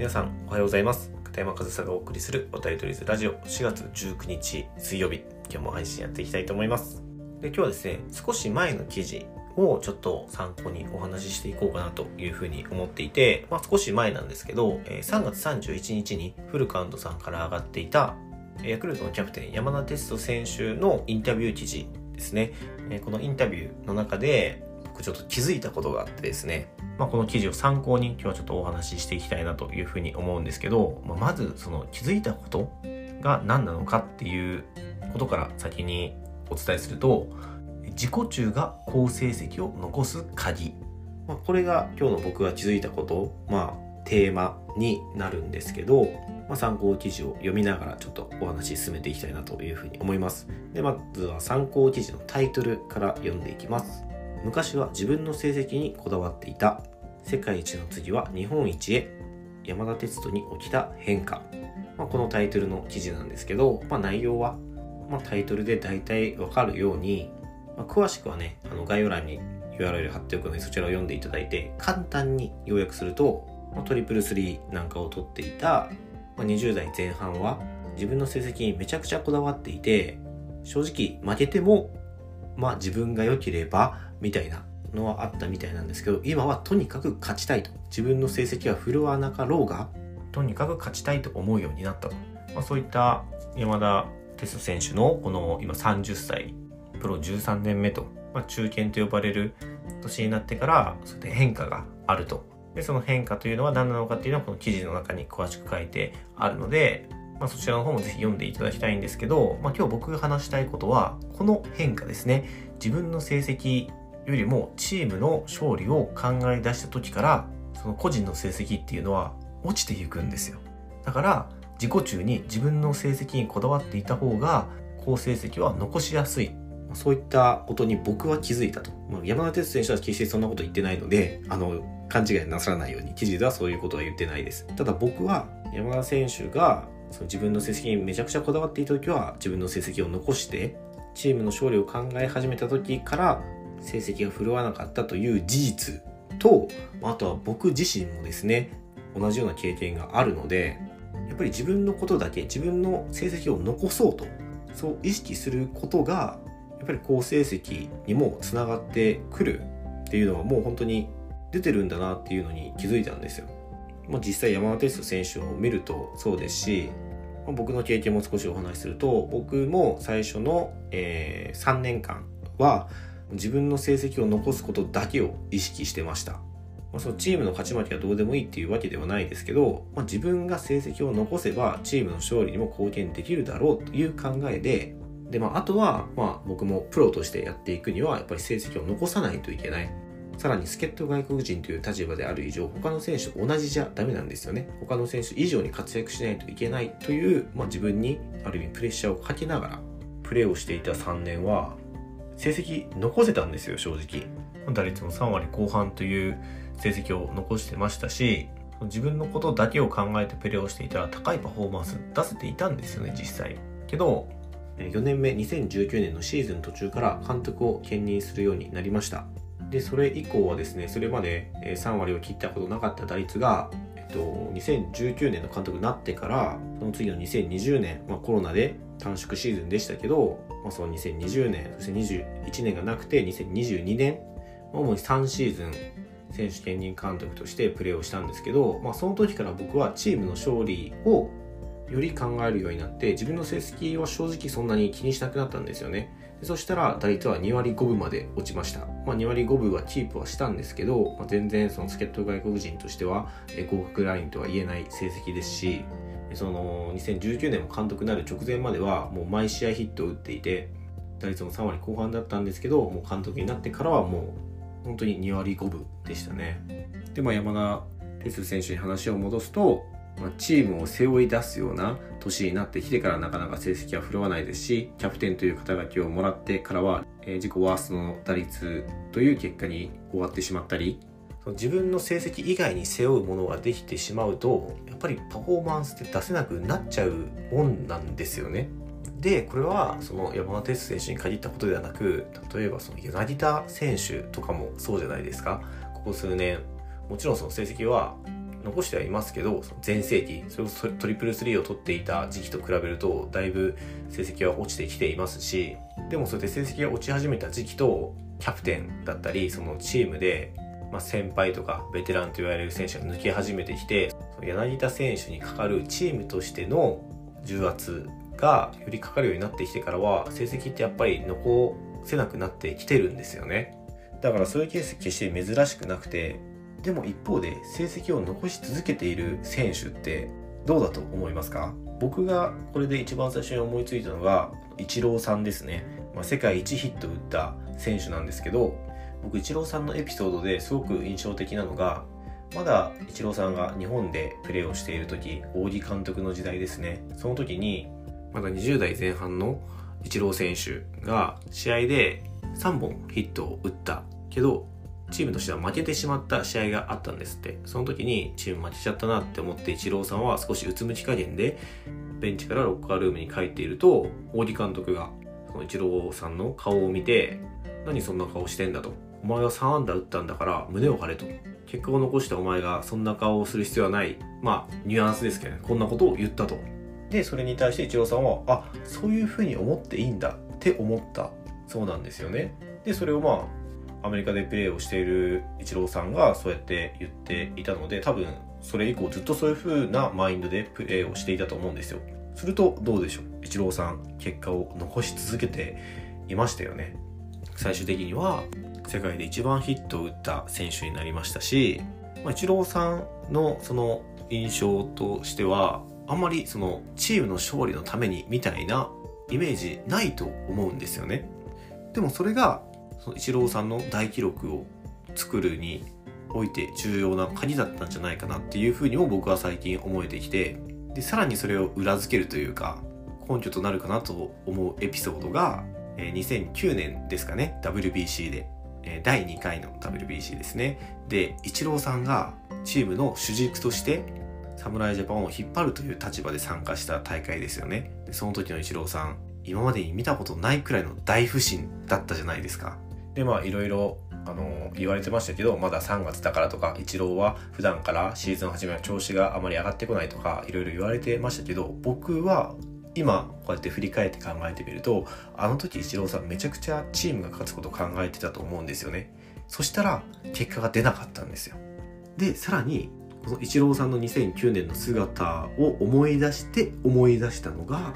皆さんおはようございます。片山和沙がお送りするおたりとりずラジオ。4月19日水曜日。今日も配信やっていきたいと思います。で今日はですね少し前の記事をちょっと参考にお話ししていこうかなというふうに思っていて、まあ、少し前なんですけど3月31日にフルカウントさんから上がっていたヤクルトのキャプテン山田哲人選手のインタビュー記事ですね。このインタビューの中で僕ちょっと気づいたことがあってですねまあ、この記事を参考に今日はちょっとお話ししていきたいなというふうに思うんですけど、まあ、まずその気づいたことが何なのかっていうことから先にお伝えすると自己中が好成績を残す鍵、まあ、これが今日の僕が気づいたこと、まあ、テーマになるんですけど、まあ、参考記事を読みながらちょっとお話し進めていきたいなというふうに思います。でまずは参考記事のタイトルから読んでいきます。昔は自分の成績にこだわっていた。世界一の次は日本一へ山田哲人に起きた変化、まあ、このタイトルの記事なんですけど、まあ、内容は、まあ、タイトルで大体わかるように、ま詳しくはねあの概要欄に URL 貼っておくのでそちらを読んでいただいて簡単に要約すると、まトリプルスリーなんかを取っていた、ま20代前半は自分の成績にめちゃくちゃこだわっていて正直負けてもまあ自分が良ければみたいなのはあったみたいなんですけど今はとにかく勝ちたいと。自分の成績は振るわなかろうがとにかく勝ちたいと思うようになったと、まあ、そういった山田哲人選手のこの今30歳プロ13年目と、まあ、中堅と呼ばれる年になってからそうやって変化があると。でその変化というのは何なのかっていうのはこの記事の中に詳しく書いてあるので、まあ、そちらの方もぜひ読んでいただきたいんですけど、まあ、今日僕が話したいことはこの変化ですね。自分の成績よりもチームの勝利を考え出した時からその個人の成績っていうのは落ちていくんですよ。だから自己中に自分の成績にこだわっていた方が好成績は残しやすい。そういったことに僕は気づいたと、ま、山田哲選手は決してそんなこと言ってないのであの勘違いなさらないように。記事ではそういうことは言ってないです。ただ僕は山田選手がその自分の成績にめちゃくちゃこだわっていた時は自分の成績を残してチームの勝利を考え始めた時から成績が振るわなかったという事実とあとは僕自身もですね同じような経験があるのでやっぱり自分のことだけ自分の成績を残そうとそう意識することがやっぱり好成績にもつながってくるっていうのはもう本当に出てるんだなっていうのに気づいたんですよ。ま、実際山田哲人選手を見るとそうですし、ま、僕の経験も少しお話しすると僕も最初の、え、3年間は自分の成績を残すことだけを意識してました。まあ、そのチームの勝ち負けはどうでもいいっていうわけではないですけど、まあ、自分が成績を残せばチームの勝利にも貢献できるだろうという考えで、で、まあ、あとは、まあ、僕もプロとしてやっていくには、やっぱり成績を残さないといけない。さらに、助っ人外国人という立場である以上、他の選手と同じじゃダメなんですよね。他の選手以上に活躍しないといけないという、まあ、自分にある意味プレッシャーをかけながら、プレーをしていた3年は、成績残せたんですよ正直。打率も3割後半という成績を残してましたし自分のことだけを考えてプレーをしていたら高いパフォーマンス出せていたんですよね実際。けど4年目2019年のシーズン途中から監督を兼任するようになりました。でそれ以降はですねそれまで3割を切ったことなかった打率がと、2019年の監督になってからその次の2020年、まあ、コロナで短縮シーズンでしたけど、まあ、その2020年そして21年がなくて2022年主に3シーズン選手兼任監督としてプレーをしたんですけど、まあ、その時から僕はチームの勝利をより考えるようになって自分の成績は正直そんなに気にしなくなったんですよねそしたら打率は2割5分まで落ちました。まあ、2割5分はキープはしたんですけど、まあ、全然その助っ人外国人としては合格ラインとは言えない成績ですし、その2019年も監督になる直前まではもう毎試合ヒットを打っていて、打率も3割後半だったんですけど、もう監督になってからはもう本当に2割5分でしたね。で、まあ、山田哲選手に話を戻すと、ま、チームを背負い出すような年になってきてからなかなか成績は振るわないですし、キャプテンという肩書きをもらってからは、え、自己ワーストの打率という結果に終わってしまったり、自分の成績以外に背負うものができてしまうと、やっぱりパフォーマンスって出せなくなっちゃうもんなんですよね。で、これはその山田哲選手に限ったことではなく、例えばその柳田選手とかもそうじゃないですか。ここ数年、もちろんその成績は残してはいますけど、全盛期、それこそトリプルスリーを取っていた時期と比べると、だいぶ成績は落ちてきていますし、でもそうやって成績が落ち始めた時期と、キャプテンだったり、そのチームで、まあ、先輩とかベテランと言われる選手が抜け始めてきて、柳田選手にかかるチームとしての重圧がよりかかるようになってきてからは、成績ってやっぱり残せなくなってきてるんですよね。だからそういうケース決して珍しくなくて、でも一方で成績を残し続けている選手ってどうだと思いますか？僕がこれで一番最初に思いついたのがイチローさんですね、まあ、世界一ヒット打った選手なんですけど僕イチローさんのエピソードですごく印象的なのがまだイチローさんが日本でプレーをしている時大木監督の時代ですね。その時にまだ20代前半のイチロー選手が試合で3本ヒットを打ったけどチームとしては負けてしまった試合があったんですって。その時にチーム負けちゃったなって思ってイチローさんは少しうつむき加減でベンチからロッカールームに帰っていると、大木監督がそのイチローさんの顔を見て、何そんな顔してんだと。お前は3安打打ったんだから胸を張れと。結果を残したお前がそんな顔をする必要はない。まあ、ニュアンスですけどね。こんなことを言ったと。で、それに対してイチローさんは、あ、そういうふうに思っていいんだって思ったそうなんですよね。で、それをまあ、アメリカでプレーをしているイチローさんがそうやって言っていたので多分それ以降ずっとそういう風なマインドでプレーをしていたと思うんですよ。するとどうでしょう？イチローさん結果を残し続けていましたよ。ね最終的には世界で一番ヒットを打った選手になりましたし、ま、イチローさんのその印象としてはあんまりそのチームの勝利のためにみたいなイメージないと思うんですよね。でもそれがそのイチローさんの大記録を作るにおいて重要な鍵だったんじゃないかなっていうふうにも僕は最近思えてきてでさらにそれを裏付けるというか根拠となるかなと思うエピソードが2009年ですかね WBC で。第2回の WBC ですね。でイチローさんがチームの主軸として侍ジャパンを引っ張るという立場で参加した大会ですよね。でその時のイチローさん今までに見たことないくらいの大不振だったじゃないですか。でまあいろいろあの言われてましたけどまだ3月だからとかイチローは普段からシーズン始めは調子があまり上がってこないとかいろいろ言われてましたけど僕は今こうやって振り返って考えてみるとあの時イチローさんめちゃくちゃチームが勝つことを考えてたと思うんですよね。そしたら結果が出なかったんですよ。でさらにこのイチローさんの2009年の姿を思い出して思い出したのが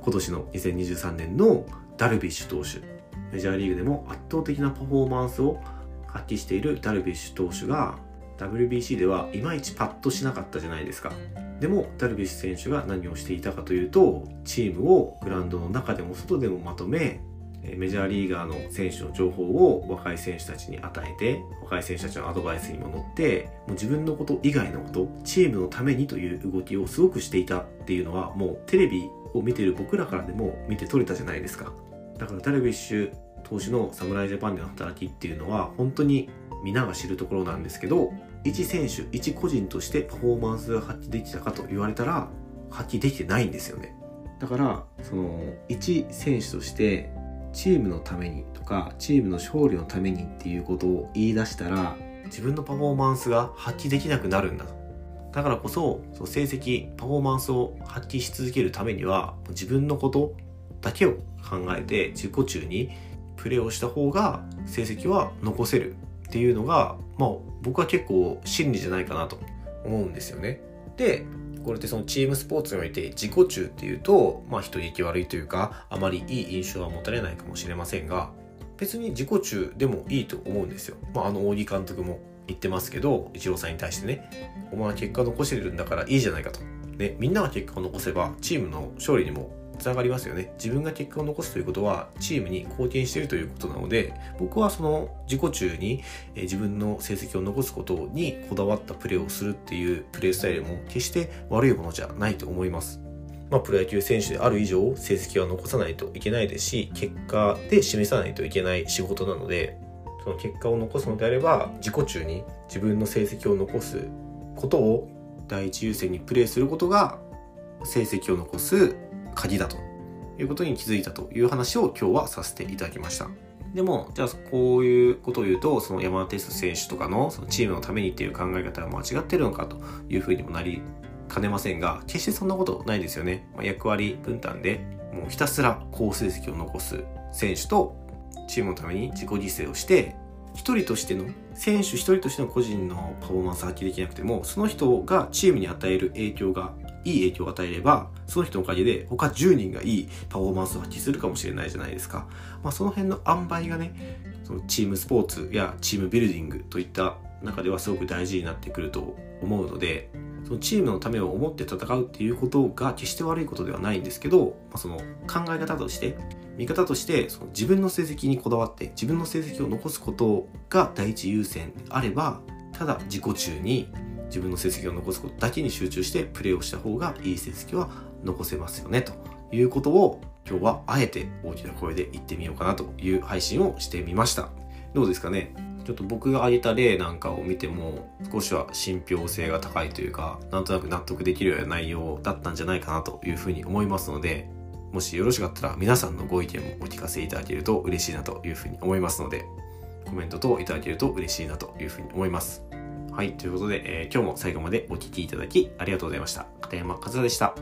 今年の2023年のダルビッシュ投手。メジャーリーグでも圧倒的なパフォーマンスを発揮しているダルビッシュ投手が WBC ではいまいちパッとしなかったじゃないですか。でもダルビッシュ選手が何をしていたかというとチームをグラウンドの中でも外でもまとめメジャーリーガーの選手の情報を若い選手たちに与えて若い選手たちのアドバイスにも乗ってもう自分のこと以外のことチームのためにという動きをすごくしていたっていうのはもうテレビを見てる僕らからでも見て取れたじゃないですかだからダルビッシュ投手の侍ジャパンでの働きっていうのは本当に皆が知るところなんですけど一選手一個人としてパフォーマンスが発揮できたかと言われたら発揮できてないんですよね。だからその一選手としてチームのためにとかチームの勝利のためにっていうことを言い出したら自分のパフォーマンスが発揮できなくなるんだ。だからこそその成績パフォーマンスを発揮し続けるためには自分のことだけを考えて自己中にプレーをした方が成績は残せるっていうのが、まあ僕は結構真理じゃないかなと思うんですよね。で、これってそのチームスポーツにおいて自己中っていうと、まあ人聞き悪いというか、あまりいい印象は持たれないかもしれませんが、別に自己中でもいいと思うんですよ。まああの、大木監督も言ってますけど、イチローさんに対してね、お前は結果残してるんだからいいじゃないかと。ね、みんなが結果を残せば、チームの勝利にもつながりますよね。自分が結果を残すということは、チームに貢献しているということなので、僕はその自己中に自分の成績を残すことにこだわったプレーをするっていうプレースタイルも決して悪いものじゃないと思います。まあ、プロ野球選手である以上、成績は残さないといけないですし、結果で示さないといけない仕事なので、その結果を残すのであれば、自己中に自分の成績を残すことを第一優先にプレーすることが、成績を残す鍵だということに気づいたという話を今日はさせていただきました。でも、じゃあこういうことを言うと、その山田哲人選手とかのそのチームのためにっていう考え方は間違ってるのかというふうにもなりかねませんが、決してそんなことないですよね。まあ、役割分担でもうひたすら好成績を残す選手と、チームのために自己犠牲をして、一人としての、選手一人としての個人のパフォーマンス発揮できなくても、その人がチームに与える影響が、いい影響を与えれば、その人のおかげで他10人がいいパフォーマンスを発揮するかもしれないじゃないですか。まあその辺の塩梅がね、そのチームスポーツやチームビルディングといった中ではすごく大事になってくると思うので、そのチームのためを思って戦うっていうことが決して悪いことではないんですけど、まあ、その考え方として見方としてその自分の成績にこだわって自分の成績を残すことが第一優先であればただ自己中に自分の成績を残すことだけに集中してプレーをした方がいい成績は残せますよねということを今日はあえて大きな声で言ってみようかなという配信をしてみました。どうですかね？ちょっと僕が挙げた例なんかを見ても少しは信憑性が高いというかなんとなく納得できるような内容だったんじゃないかなというふうに思いますのでもしよろしかったら皆さんのご意見もお聞かせいただけると嬉しいなというふうに思いますのでコメント等いただけると嬉しいなというふうに思います。はい、ということで、えー、今日も最後までお聴きいただきありがとうございました。片山和也でした。